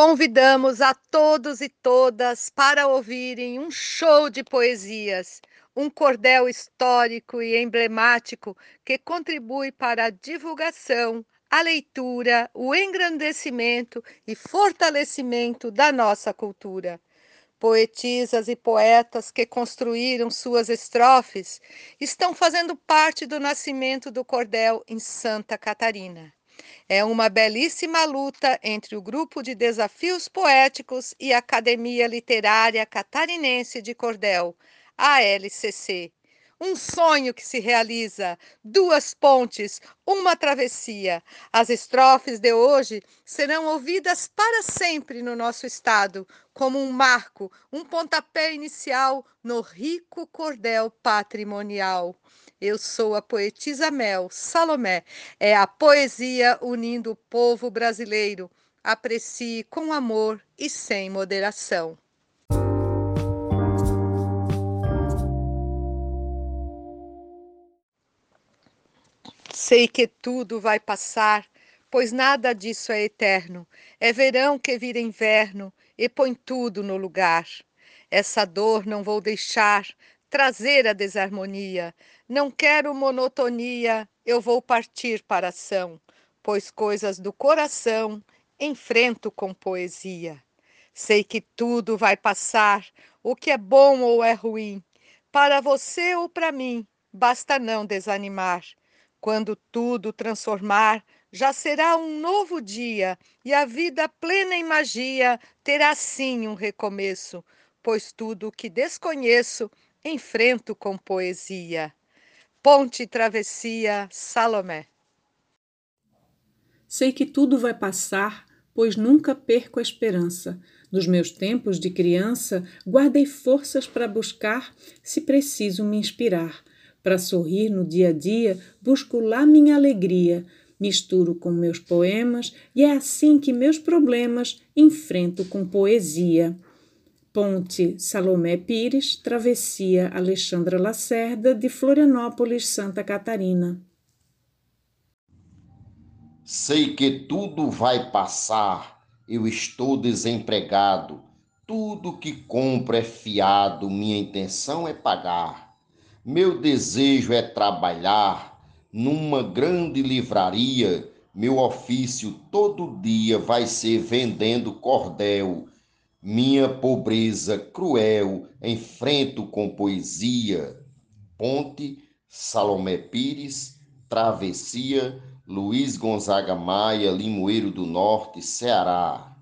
Convidamos a todos e todas para ouvirem um show de poesias, um cordel histórico e emblemático que contribui para a divulgação, a leitura, o engrandecimento e fortalecimento da nossa cultura. Poetisas e poetas que construíram suas estrofes estão fazendo parte do nascimento do cordel em Santa Catarina. É uma belíssima luta entre o Grupo de Desafios Poéticos e a Academia Literária Catarinense de Cordel, a LCC. Um sonho que se realiza, duas pontes, uma travessia. As estrofes de hoje serão ouvidas para sempre no nosso estado, como um marco, um pontapé inicial no rico cordel patrimonial. Eu sou a poetisa Mel Salomé. É a poesia unindo o povo brasileiro. Aprecie com amor e sem moderação. Sei que tudo vai passar, pois nada disso é eterno. É verão que vira inverno e põe tudo no lugar. Essa dor não vou deixar trazer a desarmonia. Não quero monotonia, eu vou partir para ação, pois coisas do coração enfrento com poesia. Sei que tudo vai passar, o que é bom ou é ruim, para você ou para mim, basta não desanimar. Quando tudo transformar, já será um novo dia e a vida plena em magia terá sim um recomeço, pois tudo o que desconheço enfrento com poesia. Ponte Travessia Salomé. Sei que tudo vai passar, pois nunca perco a esperança. Nos meus tempos de criança, guardei forças para buscar, se preciso me inspirar. Para sorrir no dia a dia, busco lá minha alegria. Misturo com meus poemas e é assim que meus problemas enfrento com poesia. Ponte Salomé Pires, Travessia Alexandra Lacerda, de Florianópolis, Santa Catarina. Sei que tudo vai passar, eu estou desempregado. Tudo que compro é fiado, minha intenção é pagar. Meu desejo é trabalhar numa grande livraria. Meu ofício todo dia vai ser vendendo cordel minha pobreza cruel enfrento com poesia. Ponte, Salomé Pires, Travessia, Luiz Gonzaga Maia, Limoeiro do Norte, Ceará.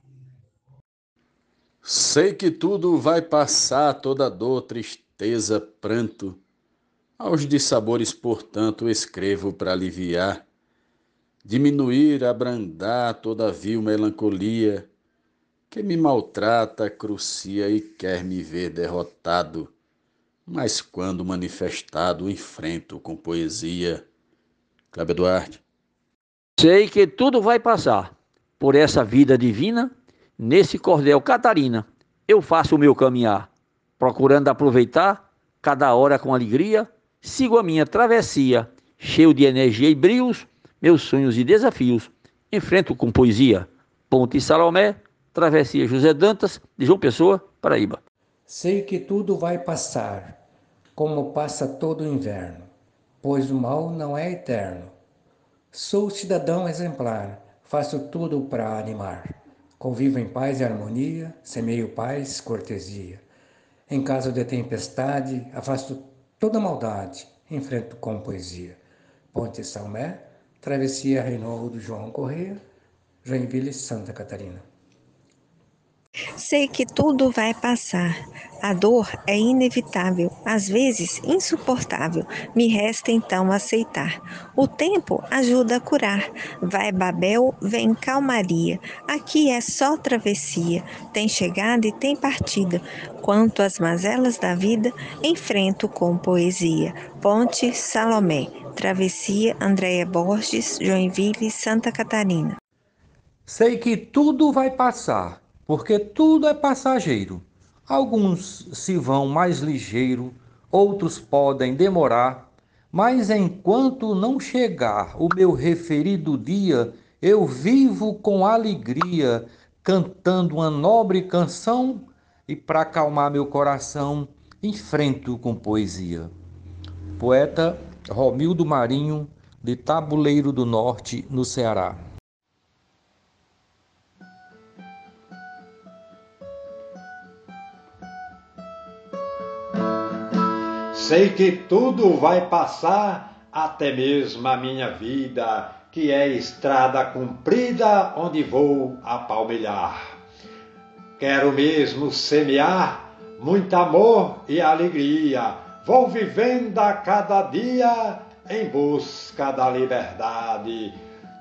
Sei que tudo vai passar, toda dor, tristeza, pranto. Aos dissabores, portanto, escrevo para aliviar, diminuir, abrandar toda vil melancolia que me maltrata, crucia e quer me ver derrotado, mas quando manifestado enfrento com poesia. Cláudio Duarte. Sei que tudo vai passar por essa vida divina, nesse cordel Catarina, eu faço o meu caminhar, procurando aproveitar cada hora com alegria, sigo a minha travessia, cheio de energia e brios, meus sonhos e desafios, enfrento com poesia. Ponte Salomé, Travessia José Dantas, de João Pessoa, Paraíba. Sei que tudo vai passar, como passa todo o inverno, pois o mal não é eterno. Sou cidadão exemplar, faço tudo para animar. Convivo em paz e harmonia, semeio paz, cortesia. Em caso de tempestade, afasto toda maldade, enfrento com poesia. Ponte Salmé, Travessia Reinaldo João Correia, Joinville, Santa Catarina. Sei que tudo vai passar. A dor é inevitável, às vezes insuportável. Me resta então aceitar. O tempo ajuda a curar. Vai Babel, vem calmaria. Aqui é só travessia. Tem chegada e tem partida. Quanto às mazelas da vida, enfrento com poesia. Ponte Salomé. Travessia Andréia Borges, Joinville, Santa Catarina. Sei que tudo vai passar porque tudo é passageiro. Alguns se vão mais ligeiro, outros podem demorar, mas enquanto não chegar o meu referido dia, eu vivo com alegria, cantando uma nobre canção e para acalmar meu coração, enfrento com poesia. Poeta Romildo Marinho, de Tabuleiro do Norte, no Ceará. Sei que tudo vai passar, até mesmo a minha vida, que é estrada comprida onde vou a palmilhar. Quero mesmo semear muito amor e alegria. Vou vivendo a cada dia em busca da liberdade.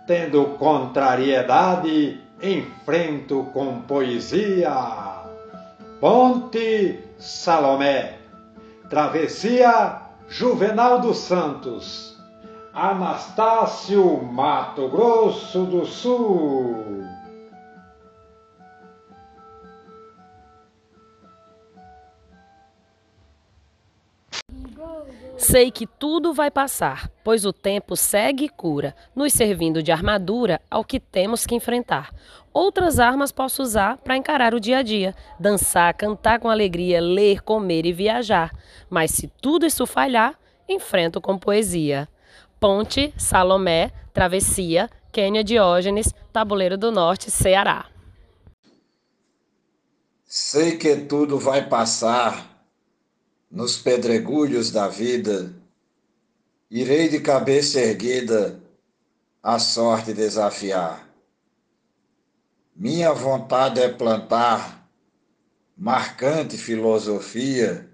Tendo contrariedade, enfrento com poesia. Ponte Salomé Travessia Juvenal dos Santos, Anastácio, Mato Grosso do Sul. Sei que tudo vai passar, pois o tempo segue e cura, nos servindo de armadura ao que temos que enfrentar. Outras armas posso usar para encarar o dia a dia, dançar, cantar com alegria, ler, comer e viajar. Mas se tudo isso falhar, enfrento com poesia. Ponte, Salomé, Travessia, Quênia Diógenes, Tabuleiro do Norte, Ceará. Sei que tudo vai passar nos pedregulhos da vida, irei de cabeça erguida a sorte desafiar. Minha vontade é plantar marcante filosofia,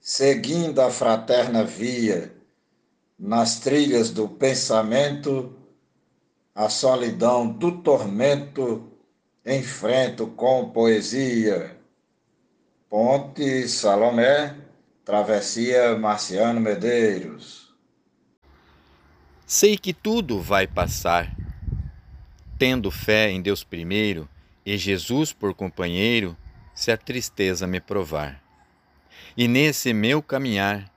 seguindo a fraterna via, nas trilhas do pensamento, a solidão do tormento enfrento com poesia. Ponte Salomé, Travessia Marciano Medeiros. Sei que tudo vai passar. Tendo fé em Deus primeiro e Jesus por companheiro, se a tristeza me provar. E nesse meu caminhar,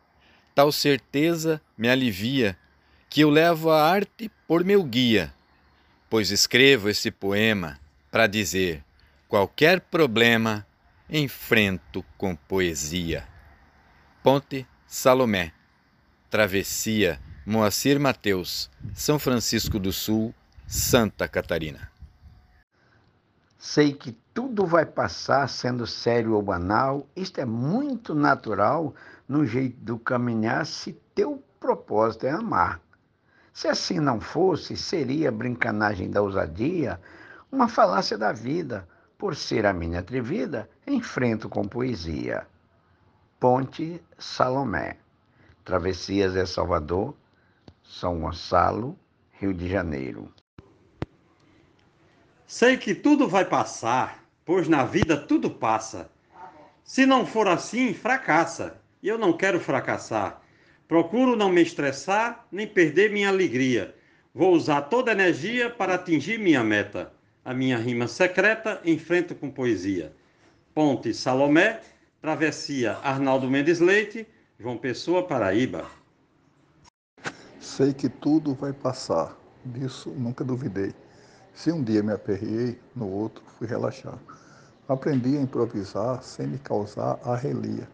tal certeza me alivia, que eu levo a arte por meu guia, pois escrevo esse poema para dizer: qualquer problema enfrento com poesia. Ponte Salomé, Travessia Moacir Mateus, São Francisco do Sul, Santa Catarina. Sei que tudo vai passar sendo sério ou banal, isto é muito natural no jeito do caminhar se teu propósito é amar. Se assim não fosse, seria brincanagem da ousadia, uma falácia da vida. Por ser a minha atrevida, enfrento com poesia. Ponte Salomé. Travessias é Salvador, São Gonçalo, Rio de Janeiro. Sei que tudo vai passar, pois na vida tudo passa. Se não for assim, fracassa. E eu não quero fracassar. Procuro não me estressar, nem perder minha alegria. Vou usar toda a energia para atingir minha meta. A minha rima secreta enfrento com poesia. Ponte Salomé, Travessia Arnaldo Mendes Leite, João Pessoa, Paraíba. Sei que tudo vai passar, disso nunca duvidei. Se um dia me aperriei, no outro fui relaxar. Aprendi a improvisar sem me causar arrelia.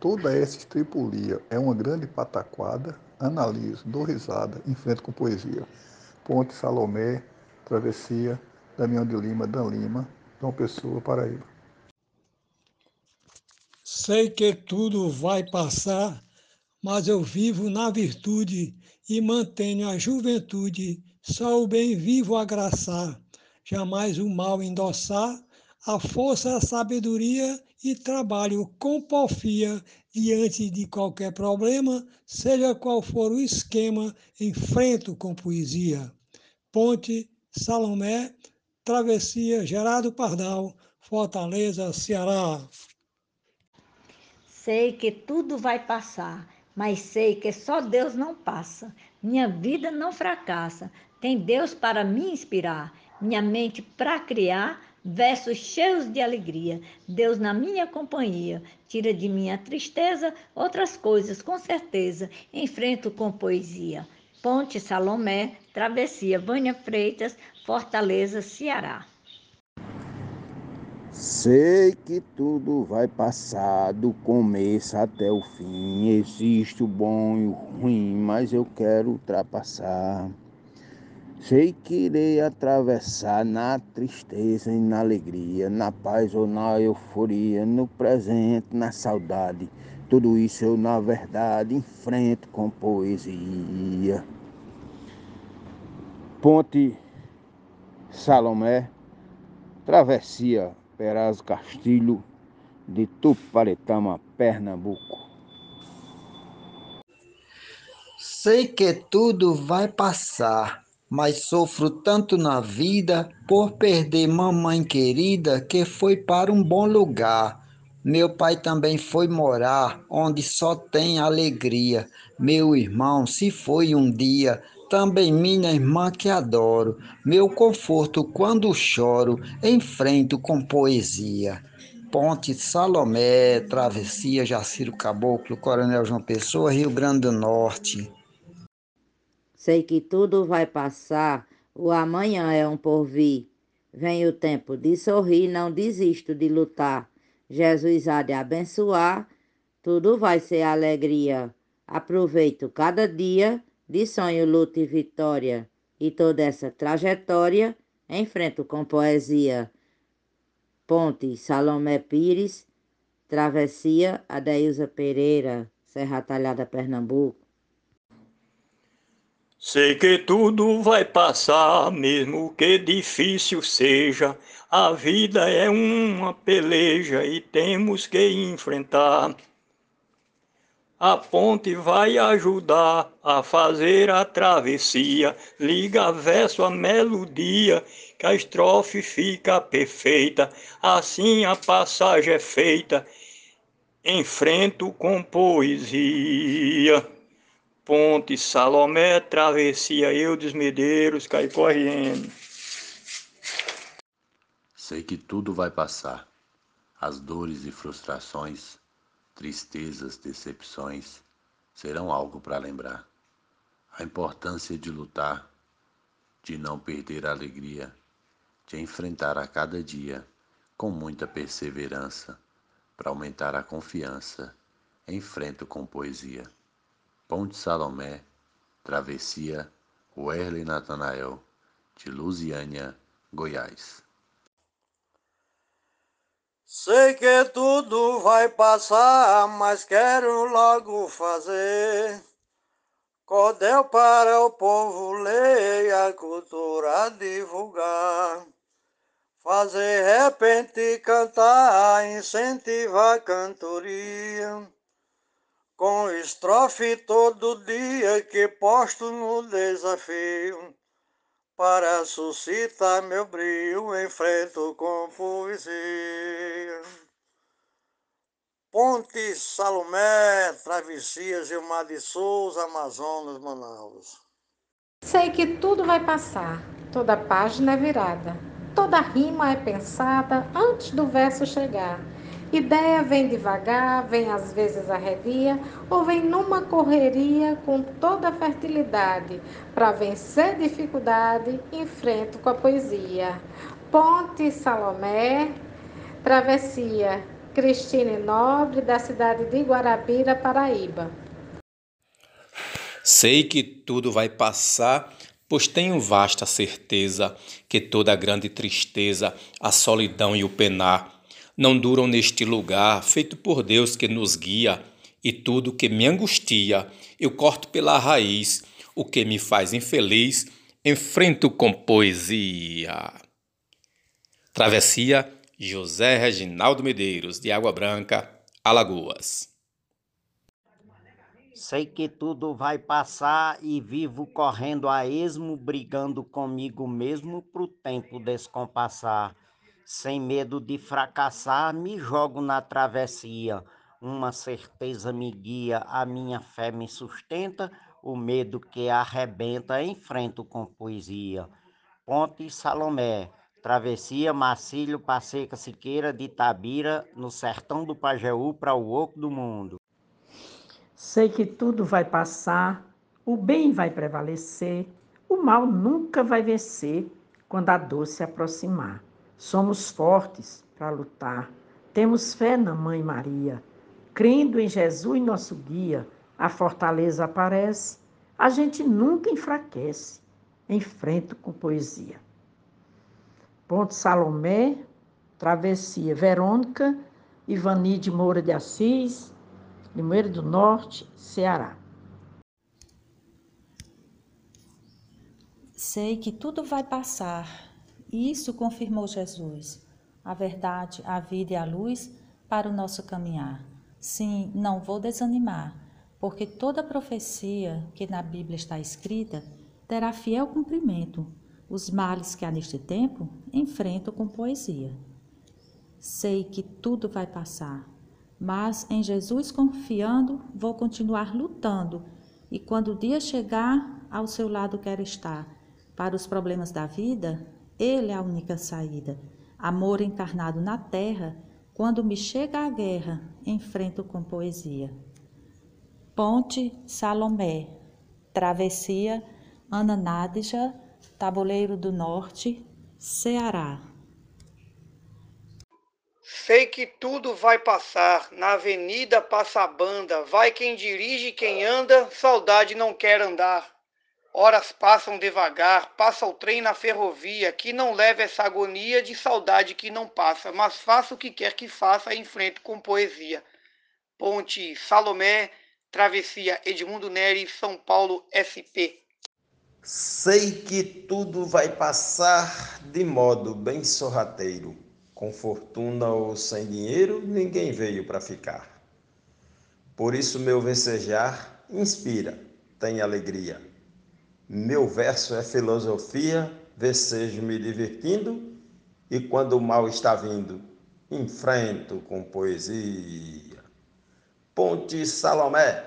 Toda essa estripulia é uma grande pataquada. Analiso, dou risada, enfrento com poesia. Ponte Salomé, Travessia, Damião de Lima, Dan Lima, João Pessoa, Paraíba. Sei que tudo vai passar, mas eu vivo na virtude e mantenho a juventude, só o bem vivo agraçar, jamais o mal endossar, a força, a sabedoria e trabalho com porfia diante de qualquer problema, seja qual for o esquema, enfrento com poesia. Ponte Salomé, Travessia Gerardo Pardal, Fortaleza, Ceará. Sei que tudo vai passar, mas sei que só Deus não passa. Minha vida não fracassa. Tem Deus para me inspirar, minha mente para criar versos cheios de alegria. Deus na minha companhia, tira de minha tristeza outras coisas, com certeza. Enfrento com poesia. Ponte Salomé, Travessia Vânia Freitas, Fortaleza, Ceará. Sei que tudo vai passar do começo até o fim. Existe o bom e o ruim, mas eu quero ultrapassar. Sei que irei atravessar na tristeza e na alegria, na paz ou na euforia, no presente, na saudade. Tudo isso eu, na verdade, enfrento com poesia. Ponte Salomé, travessia Peraz Castilho, de Tuparetama, Pernambuco. Sei que tudo vai passar, mas sofro tanto na vida por perder mamãe querida que foi para um bom lugar. Meu pai também foi morar onde só tem alegria. Meu irmão se foi um dia também minha irmã que adoro, meu conforto quando choro, enfrento com poesia. Ponte Salomé, Travessia Jaciro Caboclo, Coronel João Pessoa, Rio Grande do Norte. Sei que tudo vai passar, o amanhã é um porvir. Vem o tempo de sorrir, não desisto de lutar. Jesus há de abençoar, tudo vai ser alegria. Aproveito cada dia de sonho, luta e vitória, e toda essa trajetória enfrento com poesia. Ponte Salomé Pires, Travessia Adeilza Pereira, Serra Talhada, Pernambuco. Sei que tudo vai passar, mesmo que difícil seja. A vida é uma peleja e temos que enfrentar. A ponte vai ajudar a fazer a travessia. Liga verso a melodia, que a estrofe fica perfeita. Assim a passagem é feita. Enfrento com poesia. Ponte, Salomé, travessia, Eudes Medeiros, cai correndo. Sei que tudo vai passar. As dores e frustrações tristezas, decepções serão algo para lembrar. A importância de lutar, de não perder a alegria, de enfrentar a cada dia com muita perseverança, para aumentar a confiança, enfrento com poesia. Ponte Salomé, Travessia, Werley Natanael, de Lusiânia, Goiás. Sei que tudo vai passar, mas quero logo fazer. Cordel para o povo ler e a cultura divulgar. Fazer repente cantar, incentivar a cantoria. Com estrofe todo dia que posto no desafio para suscitar meu brilho, enfrento com poesia. Ponte Salomé, Travessia, Gilmar de Souza, Amazonas, Manaus. Sei que tudo vai passar, toda página é virada, toda rima é pensada antes do verso chegar Ideia vem devagar, vem às vezes arredia, ou vem numa correria com toda a fertilidade. Para vencer dificuldade, enfrento com a poesia. Ponte Salomé, Travessia, Cristine Nobre, da cidade de Guarabira, Paraíba. Sei que tudo vai passar, pois tenho vasta certeza que toda a grande tristeza, a solidão e o penar não duram neste lugar, feito por Deus que nos guia, e tudo que me angustia, eu corto pela raiz, o que me faz infeliz, enfrento com poesia. Travessia José Reginaldo Medeiros, de Água Branca, Alagoas. Sei que tudo vai passar e vivo correndo a esmo, brigando comigo mesmo pro tempo descompassar. Sem medo de fracassar, me jogo na travessia. Uma certeza me guia, a minha fé me sustenta, o medo que arrebenta enfrento com poesia. Ponte Salomé, travessia Marcílio Passeca Siqueira de Tabira, no sertão do Pajeú para o oco do mundo. Sei que tudo vai passar, o bem vai prevalecer, o mal nunca vai vencer quando a dor se aproximar. Somos fortes para lutar. Temos fé na Mãe Maria. Crendo em Jesus, nosso guia, a fortaleza aparece. A gente nunca enfraquece. Enfrento com poesia. Ponte Salomé, Travessia Verônica, Ivani de Moura de Assis, Limoeiro do Norte, Ceará. Sei que tudo vai passar, isso confirmou Jesus. A verdade, a vida e a luz para o nosso caminhar. Sim, não vou desanimar, porque toda profecia que na Bíblia está escrita terá fiel cumprimento. Os males que há neste tempo enfrento com poesia. Sei que tudo vai passar, mas em Jesus confiando, vou continuar lutando e quando o dia chegar, ao seu lado quero estar. Para os problemas da vida, Ele é a única saída. Amor encarnado na terra, quando me chega a guerra, enfrento com poesia. Ponte Salomé, Travessia Ana Nádija, Tabuleiro do Norte, Ceará. Sei que tudo vai passar, na avenida passa a banda, vai quem dirige, quem anda, saudade não quer andar. Horas passam devagar, passa o trem na ferrovia, que não leva essa agonia de saudade que não passa, mas faça o que quer que faça, enfrento com poesia. Ponte Salomé, Travessia Edmundo Neri, São Paulo, SP. Sei que tudo vai passar de modo bem sorrateiro com fortuna ou sem dinheiro, ninguém veio para ficar. Por isso, meu vencejar inspira, tem alegria. Meu verso é filosofia, vecejo me divertindo, e quando o mal está vindo, enfrento com poesia. Ponte Salomé,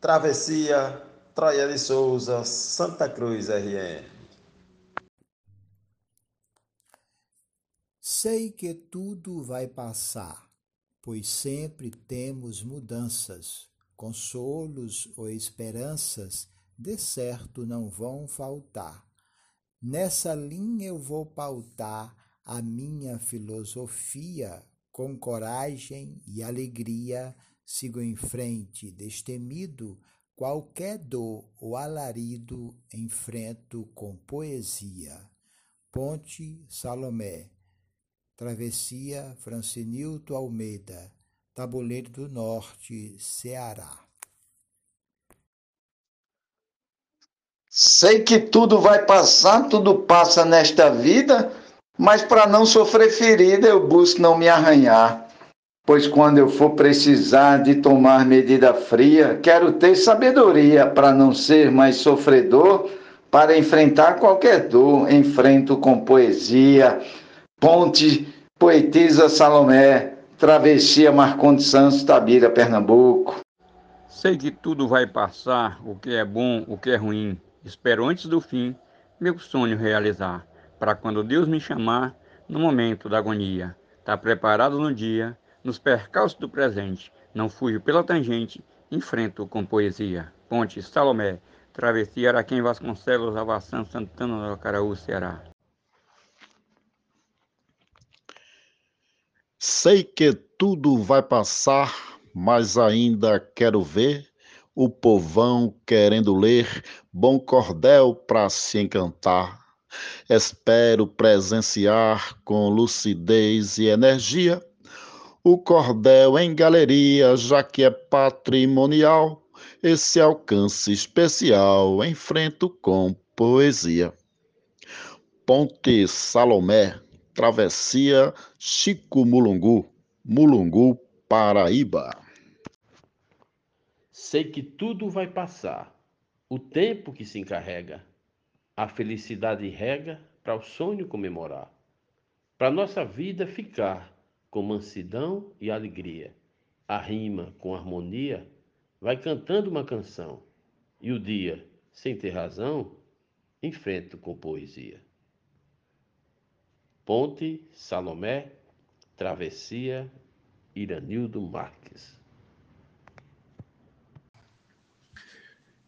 Travessia, Troia de Souza, Santa Cruz RN. Sei que tudo vai passar, pois sempre temos mudanças, consolos ou esperanças, de certo não vão faltar. Nessa linha eu vou pautar a minha filosofia, com coragem e alegria, sigo em frente, destemido, qualquer dor ou alarido enfrento com poesia. Ponte Salomé Travessia Francinilto Almeida, Tabuleiro do Norte, Ceará. Sei que tudo vai passar, tudo passa nesta vida, mas para não sofrer ferida eu busco não me arranhar. Pois quando eu for precisar de tomar medida fria, quero ter sabedoria para não ser mais sofredor, para enfrentar qualquer dor, enfrento com poesia Ponte, Poetisa Salomé, Travessia Marcondes Santos, Tabira, Pernambuco. Sei que tudo vai passar, o que é bom, o que é ruim. Espero antes do fim meu sonho realizar, para quando Deus me chamar, no momento da agonia, tá preparado no dia, nos percalços do presente, não fujo pela tangente, enfrento com poesia. Ponte Salomé, Travessia Araquém Vasconcelos, Avação Santana do Acaraú, Ceará. Sei que tudo vai passar, mas ainda quero ver o povão querendo ler bom cordel para se encantar. Espero presenciar com lucidez e energia o cordel em galeria, já que é patrimonial, esse alcance especial enfrento com poesia. Ponte Salomé Travessia Chico Mulungu, Mulungu, Paraíba. Sei que tudo vai passar, o tempo que se encarrega, a felicidade rega para o sonho comemorar, para nossa vida ficar com mansidão e alegria. A rima com harmonia vai cantando uma canção, e o dia, sem ter razão, enfrento com poesia. Ponte Salomé, Travessia Iranildo Marques.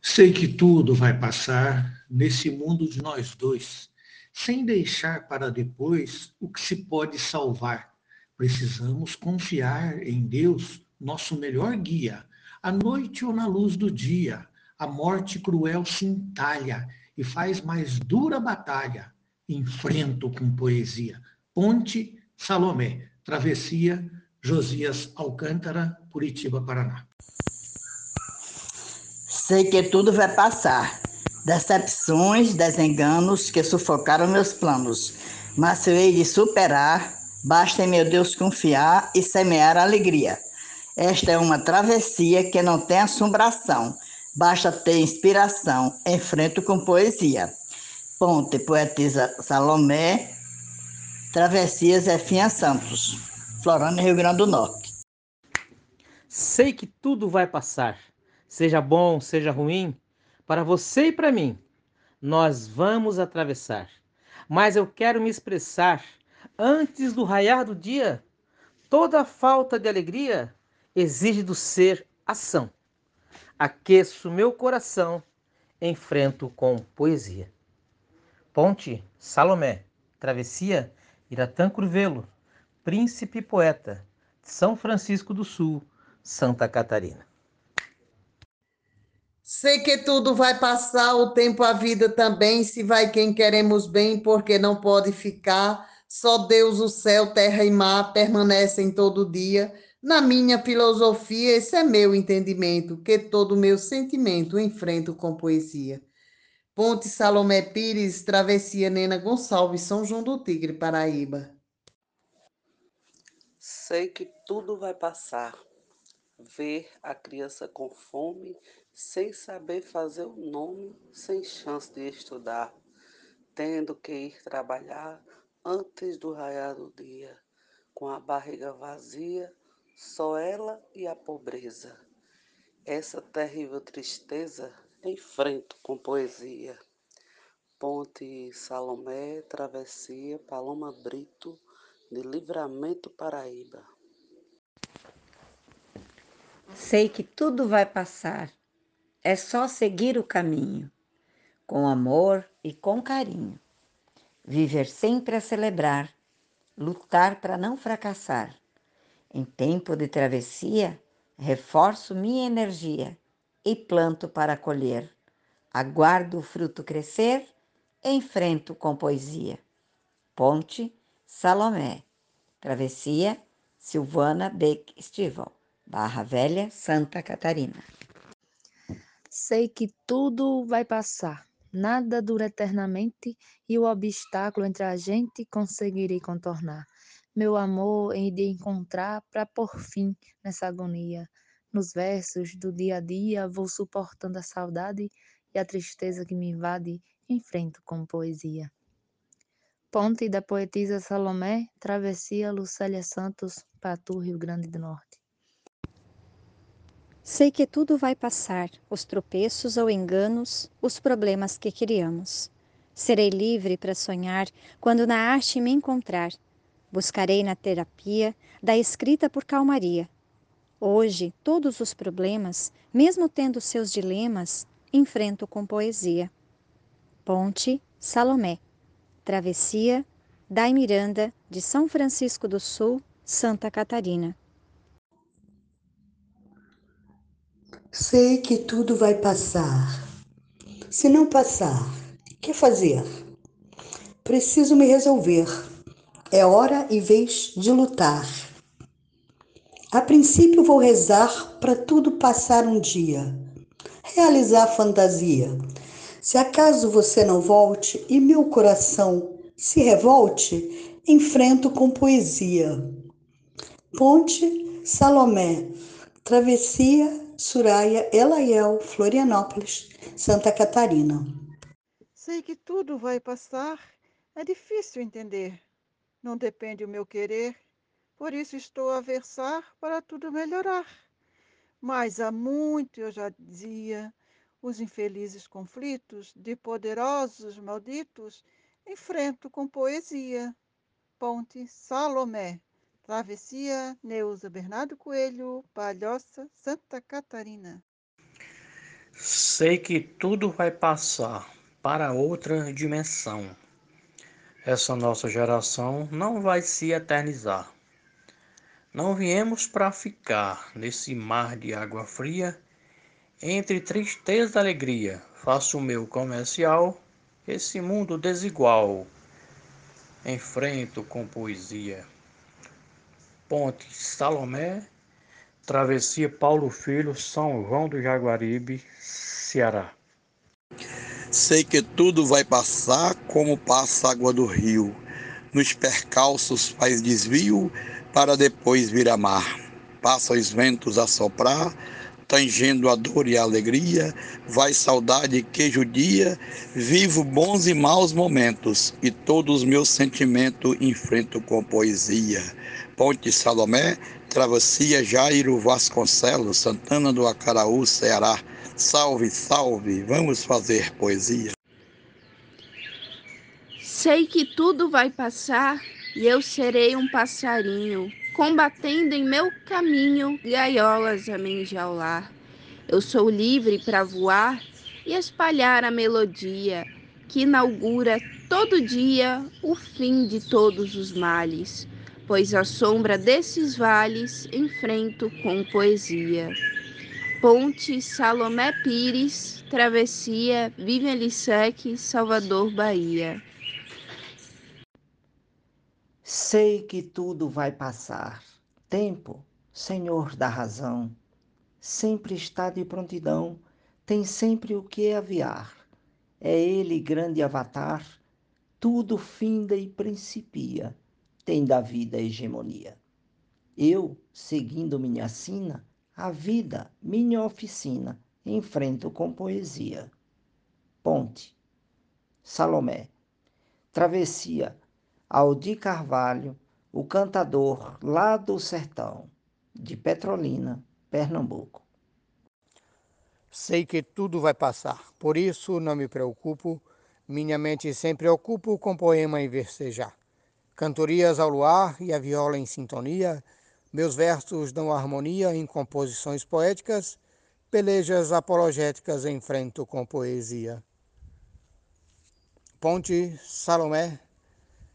Sei que tudo vai passar nesse mundo de nós dois. sem deixar para depois o que se pode salvar. Precisamos confiar em Deus, nosso melhor guia, à noite ou na luz do dia. A morte cruel se entalha e faz mais dura batalha. Enfrento com poesia. Ponte, Salomé. Travessia, Josias Alcântara, Curitiba, Paraná. Sei que tudo vai passar. Decepções, desenganos que sufocaram meus planos. Mas eu hei de superar. Basta em meu Deus confiar e semear alegria. Esta é uma travessia que não tem assombração. Basta ter inspiração. Enfrento com poesia. Ponte, poetisa Salomé. Travessia Zefinha Santos. Florânia, Rio Grande do Norte. Sei que tudo vai passar, seja bom, seja ruim, para você e para mim. Nós vamos atravessar. Mas eu quero me expressar antes do raiar do dia. Toda falta de alegria exige do ser ação. Aqueço meu coração, enfrento com poesia. Ponte Salomé, Travessia Iratã Curvelo, Príncipe Poeta, São Francisco do Sul, Santa Catarina. Sei que tudo vai passar, o tempo, a vida também, se vai quem queremos bem, porque não pode ficar. Só Deus, o céu, terra e mar permanecem todo dia. Na minha filosofia, esse é meu entendimento, que todo meu sentimento enfrento com poesia. Ponte Salomé Pires, Travessia Nena Gonçalves, São João do Tigre, Paraíba. Sei que tudo vai passar. Ver a criança com fome, sem saber fazer o nome, sem chance de estudar, tendo que ir trabalhar antes do raiar do dia, com a barriga vazia só ela e a pobreza. Essa terrível tristeza enfrento com poesia. Ponte Salomé, Travessia, Paloma Brito, de Livramento Paraíba. Sei que tudo vai passar, é só seguir o caminho, com amor e com carinho. Viver sempre a celebrar, lutar para não fracassar em tempo de travessia, reforço minha energia e planto para colher. Aguardo o fruto crescer, enfrento com poesia. Ponte, Salomé. Travessia, Silvana Beck Estival. Barra Velha, Santa Catarina. Sei que tudo vai passar, nada dura eternamente e o obstáculo entre a gente conseguirei contornar meu amor em de encontrar para por fim nessa agonia. Nos versos do dia a dia vou suportando a saudade e a tristeza que me invade, enfrento com poesia. Ponte da poetisa Salomé, Travessia Lucélia Santos, Patu, Rio Grande do Norte. Sei que tudo vai passar, os tropeços ou enganos, os problemas que criamos. Serei livre para sonhar quando na arte me encontrar Buscarei na terapia da escrita por calmaria. Hoje, todos os problemas, mesmo tendo seus dilemas, enfrento com poesia. Ponte Salomé. Travessia Dai Miranda, de São Francisco do Sul, Santa Catarina. Sei que tudo vai passar. Se não passar, que fazer? Preciso me resolver é hora e vez de lutar. A princípio vou rezar para tudo passar um dia, realizar fantasia. Se acaso você não volte e meu coração se revolte, enfrento com poesia. Ponte Salomé, Travessia Suraya Elaiel, Florianópolis, Santa Catarina. Sei que tudo vai passar, é difícil entender não depende o meu querer, por isso estou a versar para tudo melhorar. Mas há muito eu já dizia, os infelizes conflitos de poderosos malditos enfrento com poesia. Ponte Salomé, Travessia Neuza Bernardo Coelho, Palhoça, Santa Catarina. Sei que tudo vai passar para outra dimensão essa nossa geração não vai se eternizar. Não viemos para ficar nesse mar de água fria, entre tristeza e alegria. Faço o meu comercial, esse mundo desigual. Enfrento com poesia. Ponte Salomé, Travessia Paulo Filho, São João do Jaguaribe, Ceará. Sei que tudo vai passar como passa a água do rio. Nos percalços faz desvio para depois vir a mar. Passa os ventos a soprar, tangendo a dor e a alegria, vai saudade que judia, vivo bons e maus momentos, e todos os meus sentimentos enfrento com poesia. Ponte Salomé, Travessia Jairo Vasconcelos, Santana do Acaraú, Ceará. Salve, salve, vamos fazer poesia. Sei que tudo vai passar e eu serei um passarinho, combatendo em meu caminho gaiolas a me enjaular. Eu sou livre para voar e espalhar a melodia que inaugura todo dia o fim de todos os males, pois a sombra desses vales enfrento com poesia. Ponte Salomé Pires, Travessia Vivian Lissec, Salvador, Bahia. Sei que tudo vai passar. Tempo, Senhor da razão, sempre está de prontidão, tem sempre o que aviar. É ele grande avatar, tudo finda e principia, tem da vida hegemonia. Eu, seguindo minha sina, a vida, minha oficina, enfrento com poesia. Ponte, Salomé, travessia, Aldi Carvalho, o cantador lá do sertão, de Petrolina, Pernambuco. Sei que tudo vai passar, por isso não me preocupo, minha mente sempre ocupo com poema em versejar. Cantorias ao luar e a viola em sintonia, meus versos dão harmonia em composições poéticas, pelejas apologéticas enfrento com poesia. Ponte Salomé,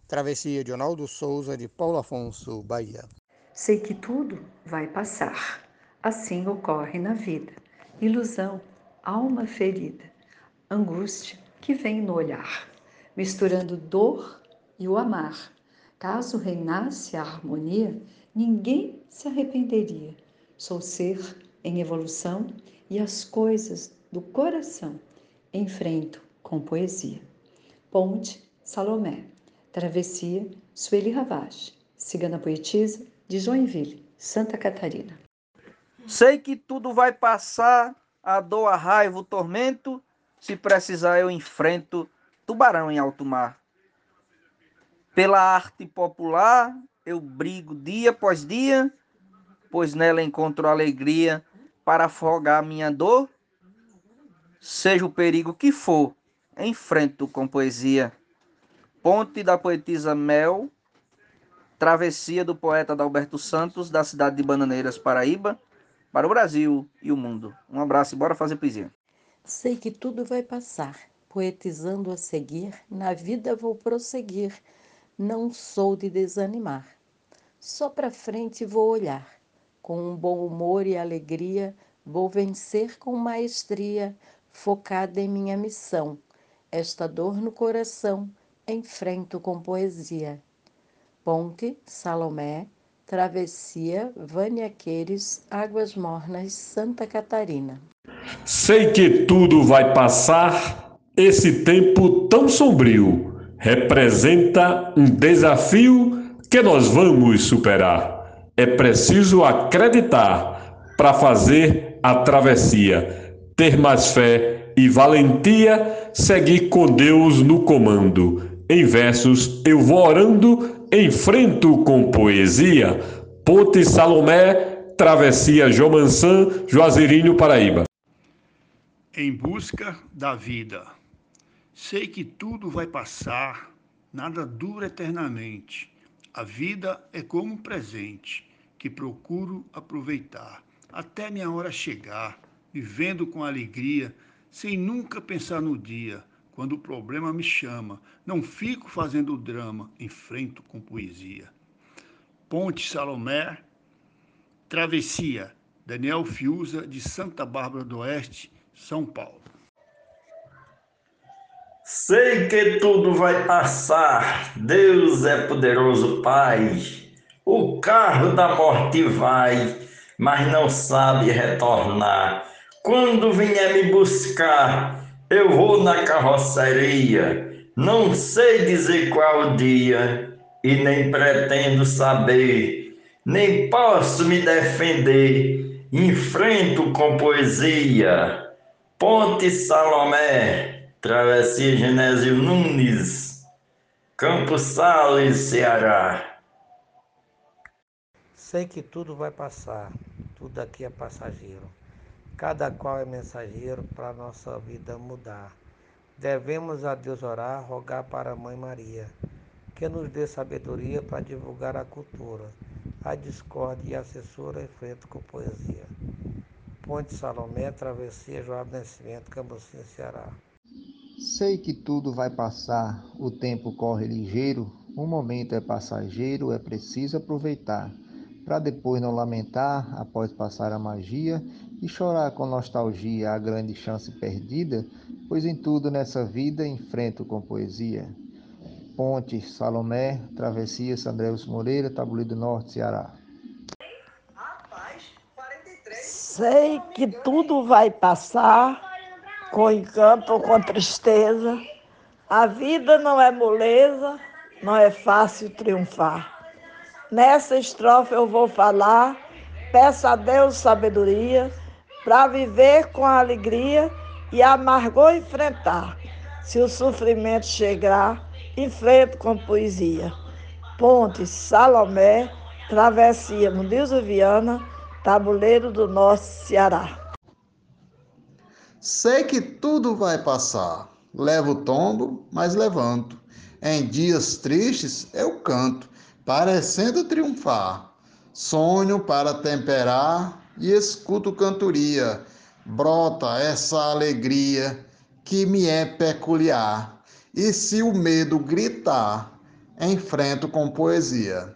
Travessia de Ronaldo Souza, de Paulo Afonso, Bahia. Sei que tudo vai passar. Assim ocorre na vida. Ilusão, alma ferida, angústia que vem no olhar, misturando dor e o amar. Caso reinasse a harmonia, ninguém se arrependeria. Sou ser em evolução e as coisas do coração enfrento com poesia. Ponte Salomé. Travessia, Sueli Ravache, cigana poetisa de Joinville, Santa Catarina. Sei que tudo vai passar, a dor, a raiva, o tormento, se precisar eu enfrento tubarão em alto mar. Pela arte popular, eu brigo dia após dia, pois nela encontro alegria para afogar minha dor. Seja o perigo que for, enfrento com poesia. Ponte da poetisa Mel, Travessia do poeta Adalberto Santos, da cidade de Bananeiras, Paraíba, para o Brasil e o mundo. Um abraço e bora fazer poesia. Sei que tudo vai passar, poetizando a seguir, na vida vou prosseguir, não sou de desanimar. Só para frente vou olhar, com um bom humor e alegria, vou vencer com maestria, focada em minha missão. Esta dor no coração enfrento com poesia. Ponte, Salomé, Travessia, Vânia Queires, Águas Mornas, Santa Catarina. Sei que tudo vai passar, esse tempo tão sombrio representa um desafio que nós vamos superar. É preciso acreditar para fazer a travessia, ter mais fé e valentia, seguir com Deus no comando em versos, eu vou orando, enfrento com poesia. Ponte Salomé, Travessia Jomansan, Juazeirinho, Paraíba. Em busca da vida. Sei que tudo vai passar, nada dura eternamente. A vida é como um presente que procuro aproveitar até minha hora chegar, vivendo com alegria, sem nunca pensar no dia quando o problema me chama. Não fico fazendo drama, enfrento com poesia. Ponte Salomé, Travessia, Daniel Fiuza, de Santa Bárbara do Oeste, São Paulo. Sei que tudo vai passar, Deus é poderoso Pai. O carro da morte vai, mas não sabe retornar. Quando vier me buscar, eu vou na carroceria. Não sei dizer qual dia e nem pretendo saber, nem posso me defender. Enfrento com poesia. Ponte Salomé, Travessia Genésio Nunes, Campos Sales, Ceará. Sei que tudo vai passar, tudo aqui é passageiro. Cada qual é mensageiro para nossa vida mudar. Devemos a Deus orar, rogar para a Mãe Maria, que nos dê sabedoria para divulgar a cultura. A discórdia e a censura enfrento com poesia. Ponte Salomé, Travessia João Nascimento, Cambucinho, Ceará. Sei que tudo vai passar, o tempo corre ligeiro, um momento é passageiro, é preciso aproveitar, para depois não lamentar após passar a magia e chorar com nostalgia a grande chance perdida, pois em tudo nessa vida enfrento com poesia. Ponte, Salomé, Travessia, Sandreus Moreira, Tabuleiro do Norte, Ceará. Sei que tudo vai passar com encanto ou com tristeza. A vida não é moleza, não é fácil triunfar. Nessa estrofe eu vou falar, peço a Deus sabedoria para viver com alegria e amargor enfrentar. Se o sofrimento chegar, enfrento com poesia. Ponte, Salomé, Travessia, Mundilzo Viana, Tabuleiro do Norte, Ceará. Sei que tudo vai passar. Levo tombo, mas levanto. Em dias tristes eu canto, parecendo triunfar. Sonho para temperar e escuto cantoria. Brota essa alegria que me é peculiar. E se o medo gritar, enfrento com poesia.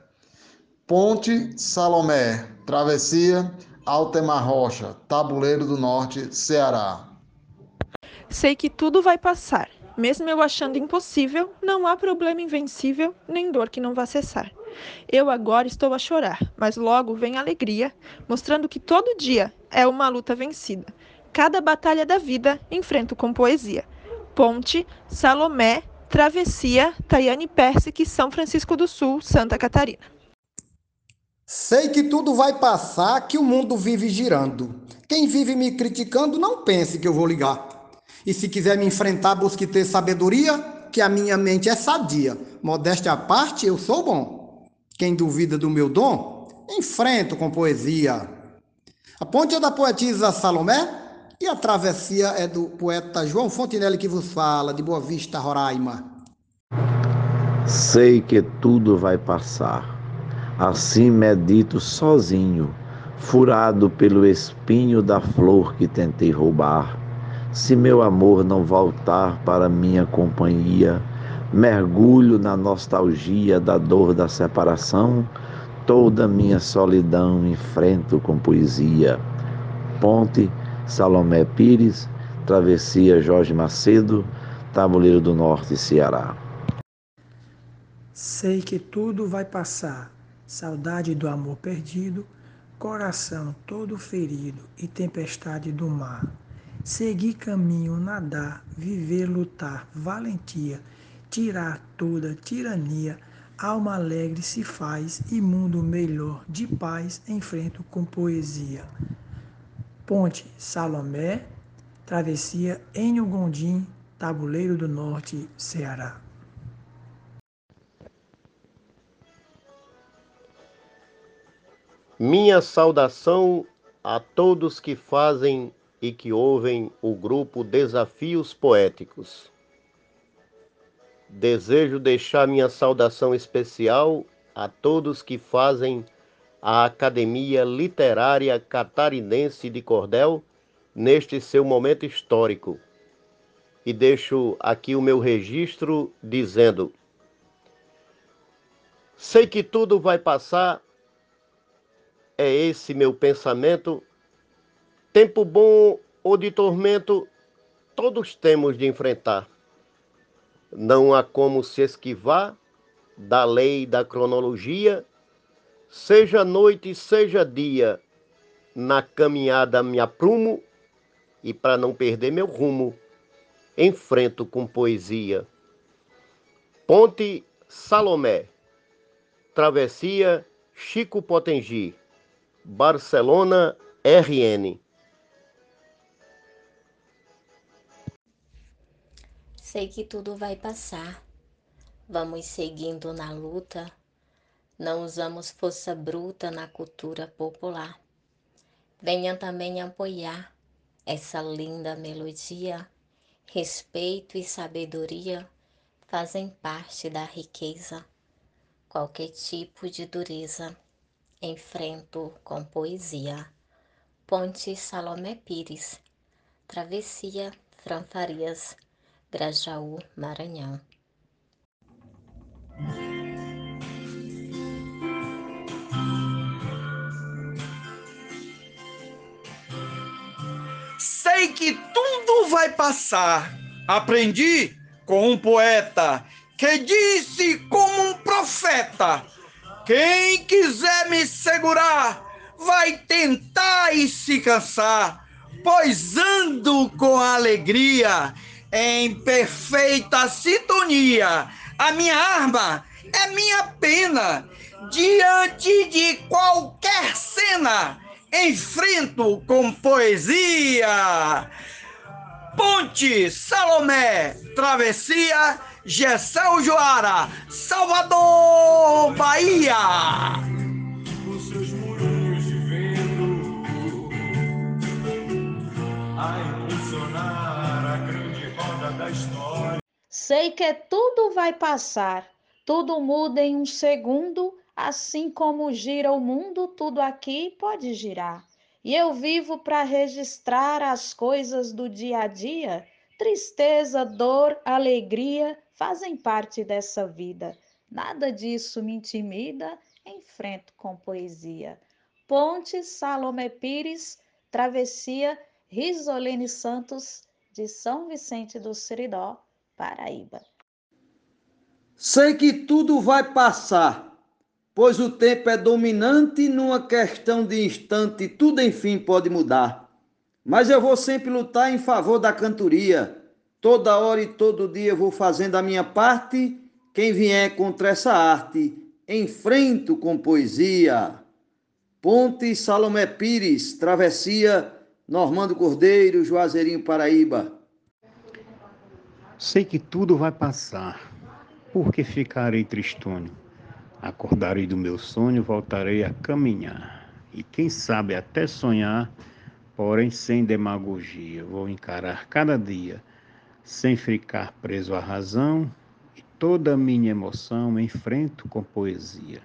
Ponte Salomé, Travessia, Altemar Rocha, Tabuleiro do Norte, Ceará. Sei que tudo vai passar. Mesmo eu achando impossível, não há problema invencível, nem dor que não vá cessar. Eu agora estou a chorar, mas logo vem alegria, mostrando que todo dia é uma luta vencida. Cada batalha da vida enfrento com poesia. Ponte, Salomé, Travessia, Tayane Persic, São Francisco do Sul, Santa Catarina. Sei que tudo vai passar, que o mundo vive girando. Quem vive me criticando, não pense que eu vou ligar. E se quiser me enfrentar, busque ter sabedoria, que a minha mente é sadia. Modéstia à parte, eu sou bom. Quem duvida do meu dom, enfrento com poesia. A ponte é da poetisa Salomé e a travessia é do poeta João Fontinelli que vos fala, de Boa Vista, Roraima. Sei que tudo vai passar. Assim medito sozinho, furado pelo espinho da flor que tentei roubar se meu amor não voltar para minha companhia, mergulho na nostalgia da dor da separação, toda minha solidão enfrento com poesia. Ponte, Salomé Pires, Travessia Jorge Macedo, Tabuleiro do Norte, Ceará. Sei que tudo vai passar, saudade do amor perdido, coração todo ferido e tempestade do mar. Seguir caminho, nadar, viver, lutar, valentia, tirar toda tirania, alma alegre se faz e mundo melhor de paz enfrento com poesia. Ponte Salomé, Travessia Enio Gondim, Tabuleiro do Norte, Ceará. Minha saudação a todos que fazem e que ouvem o grupo Desafios Poéticos. Desejo deixar minha saudação especial a todos que fazem a Academia Literária Catarinense de Cordel neste seu momento histórico. e deixo aqui o meu registro dizendo: Sei que tudo vai passar, é esse meu pensamento. Tempo bom ou de tormento, todos temos de enfrentar. Não há como se esquivar da lei da cronologia, seja noite, seja dia, na caminhada me aprumo e para não perder meu rumo, enfrento com poesia. Ponte Salomé, Travessia Chico Potengi, Barcelona, RN. Sei que tudo vai passar. Vamos seguindo na luta. Não usamos força bruta na cultura popular. Venha também apoiar essa linda melodia. Respeito e sabedoria fazem parte da riqueza. Qualquer tipo de dureza enfrento com poesia. Ponte Salomé Pires, Travessia Franfarias, Grajaú, Maranhão. Sei que tudo vai passar. Aprendi com um poeta que disse como um profeta: quem quiser me segurar vai tentar e se cansar, pois ando com alegria em perfeita sintonia. A minha arma é minha pena. Diante de qualquer cena, enfrento com poesia. Ponte, Salomé, Travessia, Gessel Joara, Salvador, Bahia. Sei que tudo vai passar, tudo muda em um segundo, assim como gira o mundo, tudo aqui pode girar. E eu vivo para registrar as coisas do dia a dia. Tristeza, dor, alegria fazem parte dessa vida. Nada disso me intimida, enfrento com poesia. Ponte Salomé Pires, Travessia Risolene Santos, de São Vicente do Seridó, Paraíba. Sei que tudo vai passar, pois o tempo é dominante numa questão de instante, tudo enfim pode mudar. Mas eu vou sempre lutar em favor da cantoria. Toda hora e todo dia eu vou fazendo a minha parte. Quem vier contra essa arte, enfrento com poesia. Ponte Salomé Pires, Travessia Normando Cordeiro, Juazeirinho, Paraíba. Sei que tudo vai passar, porque ficarei tristonho. Acordarei do meu sonho, voltarei a caminhar. E quem sabe até sonhar, porém sem demagogia. Vou encarar cada dia, sem ficar preso à razão, e toda a minha emoção enfrento com poesia.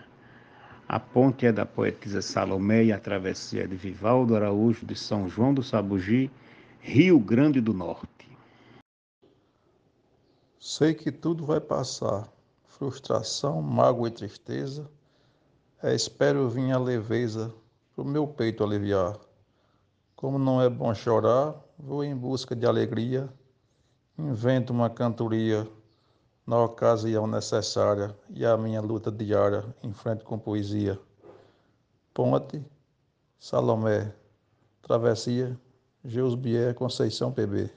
A ponte é da poetisa Salomé e a travessia é de Vivaldo Araújo de São João do Sabugi, Rio Grande do Norte. Sei que tudo vai passar, frustração, mágoa e tristeza. É, espero vir a leveza pro meu peito aliviar. Como não é bom chorar, vou em busca de alegria. Invento uma cantoria na ocasião necessária e a minha luta diária enfrento com poesia. Ponte, Salomé, Travessia, Geusbier, Conceição PB.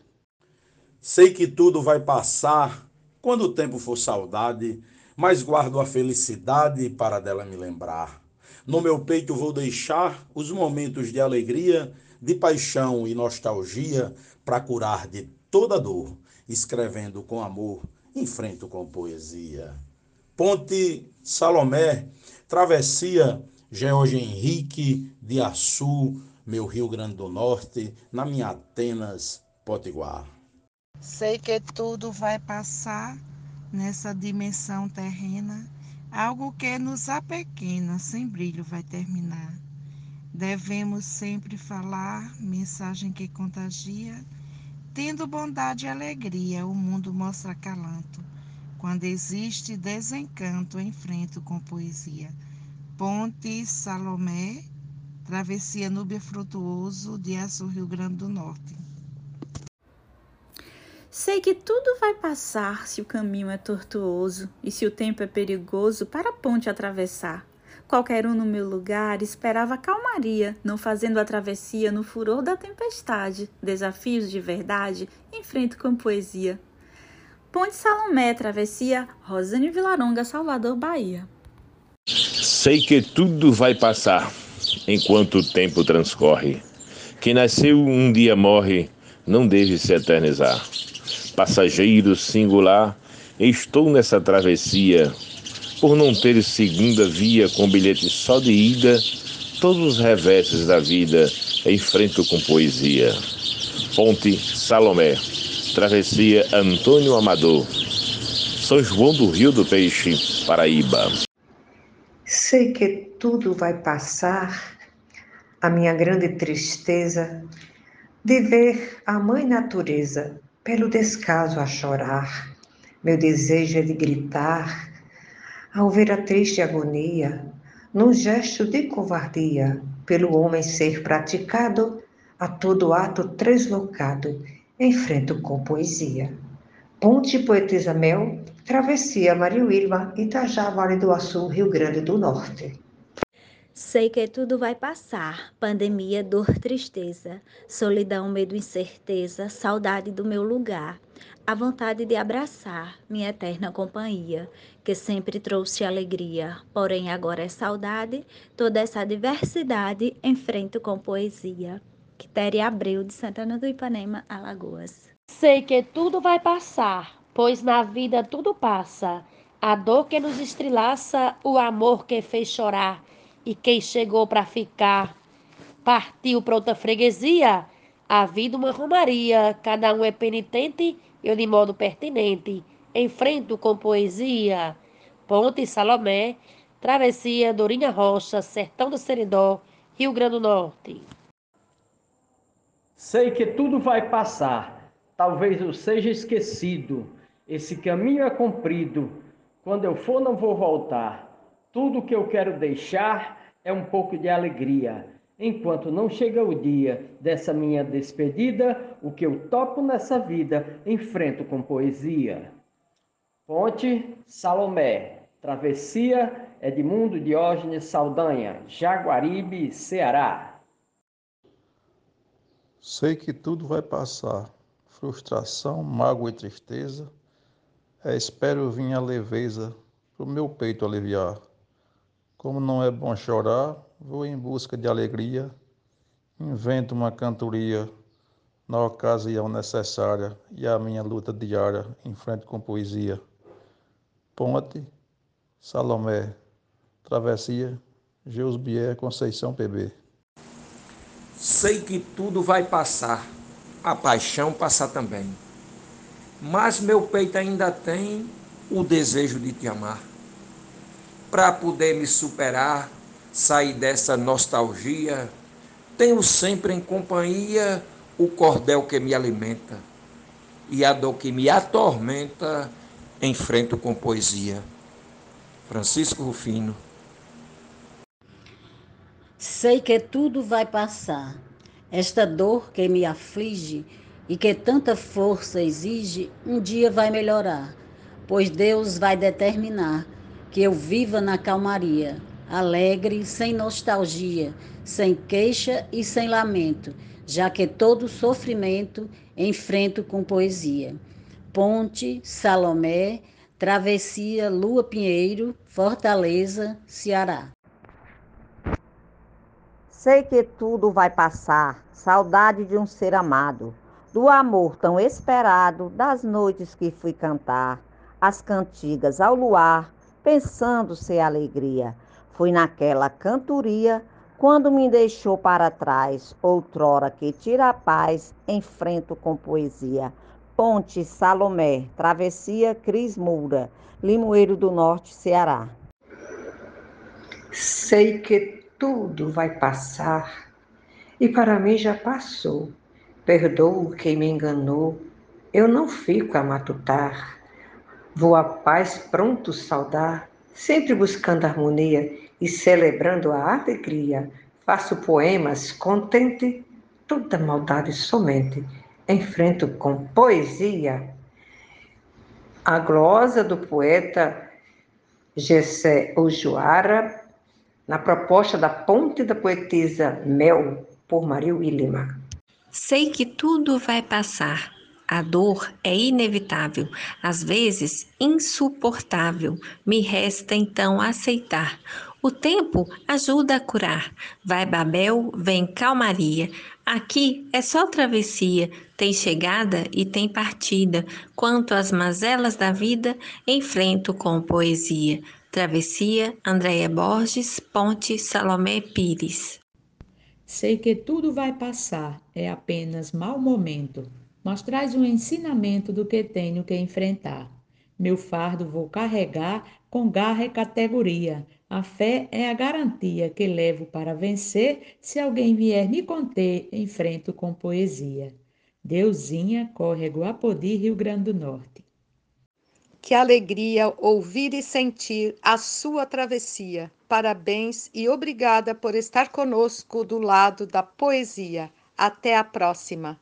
Sei que tudo vai passar quando o tempo for saudade, mas guardo a felicidade para dela me lembrar. No meu peito vou deixar os momentos de alegria, de paixão e nostalgia para curar de toda dor, escrevendo com amor, enfrento com poesia. Ponte Salomé, travessia George Henrique de Açu, meu Rio Grande do Norte, na minha Atenas, Potiguar. Sei que tudo vai passar nessa dimensão terrena, algo que nos apequena, sem brilho vai terminar. Devemos sempre falar, mensagem que contagia, Tendo bondade e alegria, o mundo mostra calanto. Quando existe desencanto, enfrento com poesia. Ponte Salomé, Travessia Núbia Frutuoso, de Açu, Rio Grande do Norte. Sei que tudo vai passar se o caminho é tortuoso e se o tempo é perigoso para a ponte atravessar. Qualquer um no meu lugar esperava calmaria, não fazendo a travessia no furor da tempestade. Desafios de verdade enfrento com poesia. Ponte Salomé, travessia Rosane Vilaronga, Salvador, Bahia. Sei que tudo vai passar enquanto o tempo transcorre. Quem nasceu um dia morre, não deve se eternizar passageiro singular, estou nessa travessia. Por não ter segunda via com bilhete só de ida, todos os reverses da vida enfrento com poesia. Ponte Salomé, Travessia Antônio Amador, São João do Rio do Peixe, Paraíba. Sei que tudo vai passar, a minha grande tristeza de ver a mãe natureza pelo descaso a chorar. Meu desejo é de gritar, ao ver a triste agonia, num gesto de covardia, pelo homem ser praticado, a todo ato translocado, enfrento com poesia. Ponte Poetisa Mel, Travessia Maria Wilma, Itajá, Vale do Açu, Rio Grande do Norte. Sei que tudo vai passar, pandemia, dor, tristeza, solidão, medo, incerteza, saudade do meu lugar, a vontade de abraçar minha eterna companhia, que sempre trouxe alegria, porém agora é saudade, toda essa diversidade enfrento com poesia. Quitéria Abreu, de Santana do Ipanema, Alagoas. Sei que tudo vai passar, pois na vida tudo passa, a dor que nos estrilaça, o amor que fez chorar e quem chegou para ficar partiu para outra freguesia, a vida uma romaria, cada um é penitente, eu de modo pertinente, enfrento com poesia. Ponte Salomé, Travessia Dorinha Rocha, Sertão do Seridó, Rio Grande do Norte. Sei que tudo vai passar, talvez eu seja esquecido. Esse caminho é comprido, quando eu for não vou voltar. Tudo que eu quero deixar é um pouco de alegria. Enquanto não chega o dia dessa minha despedida, o que eu topo nessa vida enfrento com poesia. Ponte Salomé, Travessia Edmundo Diógenes Saldanha, Jaguaribe, Ceará. Sei que tudo vai passar, frustração, mágoa e tristeza. É, espero vir a leveza pro meu peito aliviar. Como não é bom chorar, vou em busca de alegria, invento uma cantoria na ocasião necessária e a minha luta diária enfrento com poesia. Ponte, Salomé, Travessia, Geusbier, Conceição PB. Sei que tudo vai passar, a paixão passa também. Mas meu peito ainda tem o desejo de te amar para poder me superar, sair dessa nostalgia, tenho sempre em companhia o cordel que me alimenta e a dor que me atormenta, enfrento com poesia. Francisco Rufino. Sei que tudo vai passar. Esta dor que me aflige e que tanta força exige, um dia vai melhorar, pois Deus vai determinar que eu viva na calmaria, alegre, sem nostalgia, sem queixa e sem lamento, já que todo sofrimento enfrento com poesia. Ponte, Salomé, Travessia, Lua Pinheiro, Fortaleza, Ceará. Sei que tudo vai passar, saudade de um ser amado, do amor tão esperado, das noites que fui cantar, as cantigas ao luar, pensando ser alegria. Foi naquela cantoria quando me deixou para trás, outrora que tira a paz, enfrento com poesia. Ponte Salomé, Travessia Cris Moura, Limoeiro do Norte, Ceará. Sei que tudo vai passar e para mim já passou. Perdoo quem me enganou, eu não fico a matutar. Vou a paz pronto saudar, sempre buscando harmonia e celebrando a alegria. Faço poemas contente, toda maldade somente enfrento com poesia. A glosa do poeta Gessé Ojoara, na proposta da Ponte da Poetisa Mel, por Maria Willima. Sei que tudo vai passar. A dor é inevitável, às vezes insuportável. Me resta então aceitar. O tempo ajuda a curar. Vai Babel, vem calmaria. Aqui é só travessia, tem chegada e tem partida. Quanto às mazelas da vida, enfrento com poesia. Travessia, Andréia Borges, Ponte, Salomé Pires. Sei que tudo vai passar, é apenas mau momento, mas traz um ensinamento do que tenho que enfrentar. Meu fardo vou carregar com garra e categoria. A fé é a garantia que levo para vencer. Se alguém vier me conter, enfrento com poesia. Deusinha, córrego Apodi, Rio Grande do Norte. Que alegria ouvir e sentir a sua travessia. Parabéns e obrigada por estar conosco do lado da poesia. Até a próxima.